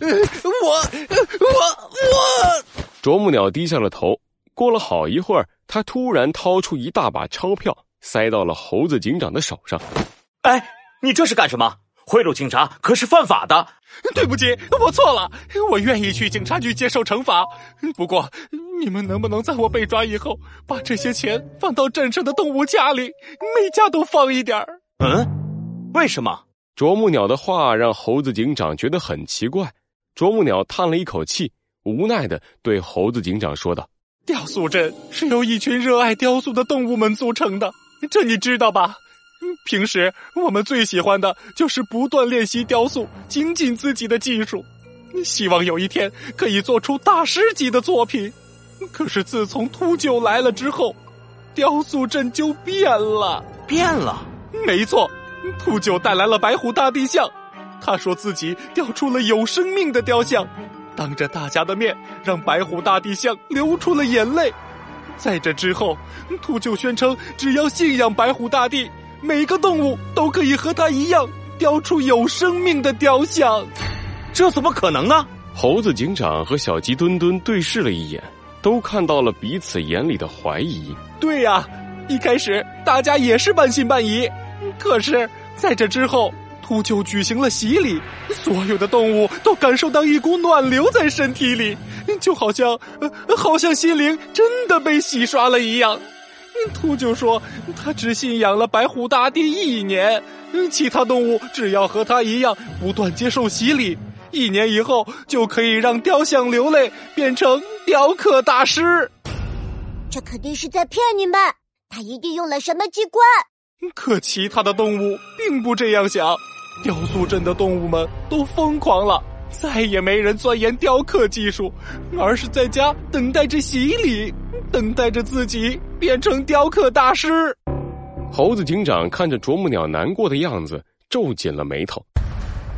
我我我！啄木鸟低下了头。过了好一会儿，他突然掏出一大把钞票，塞到了猴子警长的手上。哎，你这是干什么？贿赂警察可是犯法的。对不起，我错了，我愿意去警察局接受惩罚。不过，你们能不能在我被抓以后，把这些钱放到镇上的动物家里，每家都放一点儿？嗯，为什么？啄木鸟的话让猴子警长觉得很奇怪。啄木鸟叹了一口气，无奈的对猴子警长说道：“雕塑镇是由一群热爱雕塑的动物们组成的，这你知道吧？”平时我们最喜欢的就是不断练习雕塑，精进自己的技术，希望有一天可以做出大师级的作品。可是自从秃鹫来了之后，雕塑镇就变了，变了。没错，秃鹫带来了白虎大帝像，他说自己雕出了有生命的雕像，当着大家的面让白虎大帝像流出了眼泪。在这之后，秃鹫宣称只要信仰白虎大帝。每个动物都可以和他一样雕出有生命的雕像，这怎么可能呢？猴子警长和小鸡墩墩对视了一眼，都看到了彼此眼里的怀疑。对呀，一开始大家也是半信半疑，可是在这之后，秃鹫举行了洗礼，所有的动物都感受到一股暖流在身体里，就好像，好像心灵真的被洗刷了一样。秃鹫说：“他只信仰了白虎大帝一年，其他动物只要和他一样不断接受洗礼，一年以后就可以让雕像流泪，变成雕刻大师。”这肯定是在骗你们，他一定用了什么机关。可其他的动物并不这样想，雕塑镇的动物们都疯狂了，再也没人钻研雕刻技术，而是在家等待着洗礼。等待着自己变成雕刻大师。猴子警长看着啄木鸟难过的样子，皱紧了眉头。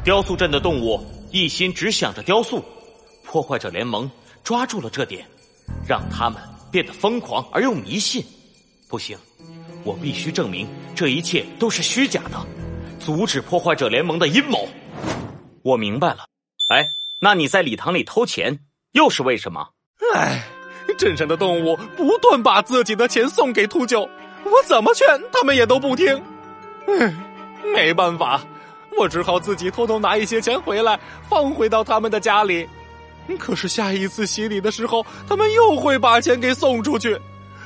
雕塑镇的动物一心只想着雕塑，破坏者联盟抓住了这点，让他们变得疯狂而又迷信。不行，我必须证明这一切都是虚假的，阻止破坏者联盟的阴谋。我明白了。哎，那你在礼堂里偷钱，又是为什么？唉。镇上的动物不断把自己的钱送给秃鹫，我怎么劝他们也都不听。唉，没办法，我只好自己偷偷拿一些钱回来，放回到他们的家里。可是下一次洗礼的时候，他们又会把钱给送出去，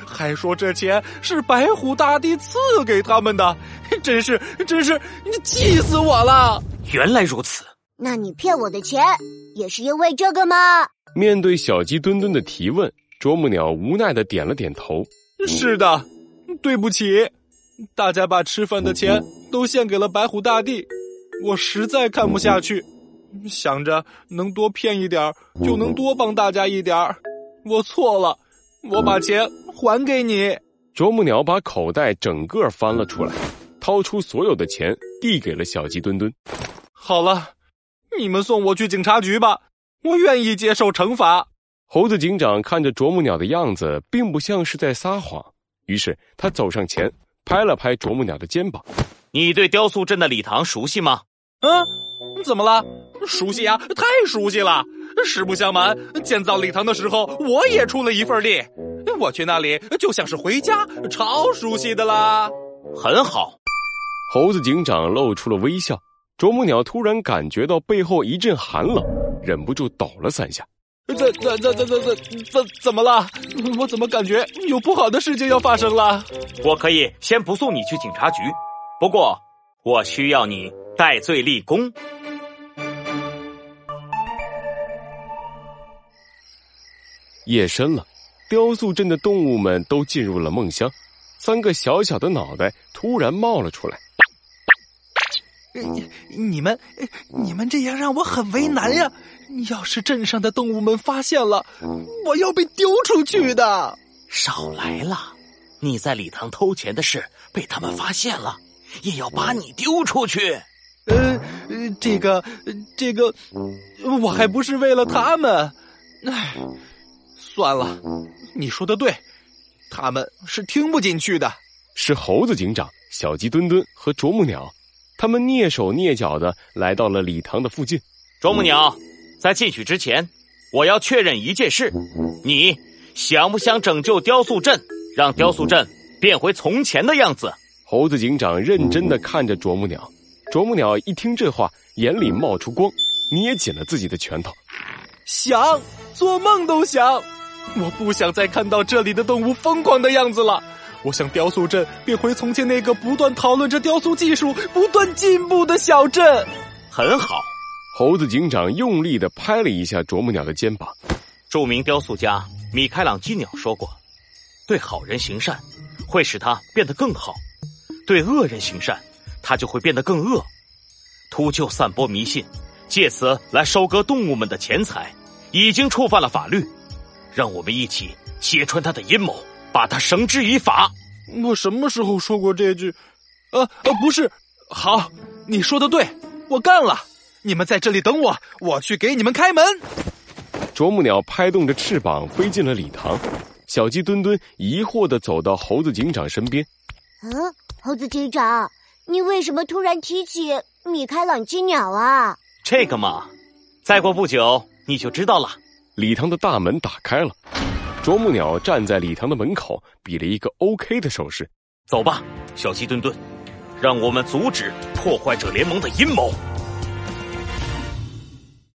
还说这钱是白虎大帝赐给他们的，真是真是你气死我了！原来如此，那你骗我的钱也是因为这个吗？面对小鸡墩墩的提问。啄木鸟无奈的点了点头：“是的，对不起，大家把吃饭的钱都献给了白虎大帝，我实在看不下去，想着能多骗一点就能多帮大家一点我错了，我把钱还给你。”啄木鸟把口袋整个翻了出来，掏出所有的钱递给了小鸡墩墩：“好了，你们送我去警察局吧，我愿意接受惩罚。”猴子警长看着啄木鸟的样子，并不像是在撒谎，于是他走上前，拍了拍啄木鸟的肩膀：“你对雕塑镇的礼堂熟悉吗？”“嗯，怎么了？熟悉啊，太熟悉了！实不相瞒，建造礼堂的时候，我也出了一份力。我去那里就像是回家，超熟悉的啦。”“很好。”猴子警长露出了微笑。啄木鸟突然感觉到背后一阵寒冷，忍不住抖了三下。怎怎怎怎怎怎怎怎么了？我怎么感觉有不好的事情要发生了？我可以先不送你去警察局，不过我需要你戴罪立功。夜深了，雕塑镇的动物们都进入了梦乡，三个小小的脑袋突然冒了出来。你你们你们这样让我很为难呀！要是镇上的动物们发现了，我要被丢出去的。少来了！你在礼堂偷钱的事被他们发现了，也要把你丢出去。呃，这个这个，我还不是为了他们。唉，算了，你说的对，他们是听不进去的。是猴子警长、小鸡墩墩和啄木鸟。他们蹑手蹑脚的来到了礼堂的附近。啄木鸟，在进去之前，我要确认一件事：你想不想拯救雕塑镇，让雕塑镇变回从前的样子？猴子警长认真的看着啄木鸟，啄木鸟一听这话，眼里冒出光，捏紧了自己的拳头。想，做梦都想！我不想再看到这里的动物疯狂的样子了。我想雕塑镇变回从前那个不断讨论着雕塑技术、不断进步的小镇。很好，猴子警长用力的拍了一下啄木鸟的肩膀。著名雕塑家米开朗基鸟说过：“对好人行善，会使他变得更好；对恶人行善，他就会变得更恶。”秃鹫散播迷信，借此来收割动物们的钱财，已经触犯了法律。让我们一起揭穿他的阴谋。把他绳之以法。我什么时候说过这句？呃呃，不是。好，你说的对，我干了。你们在这里等我，我去给你们开门。啄木鸟拍动着翅膀飞进了礼堂。小鸡墩墩疑惑的走到猴子警长身边。嗯，猴子警长，你为什么突然提起米开朗基鸟啊？这个嘛，再过不久你就知道了。礼堂的大门打开了。啄木鸟站在礼堂的门口，比了一个 OK 的手势。走吧，小鸡墩墩，让我们阻止破坏者联盟的阴谋。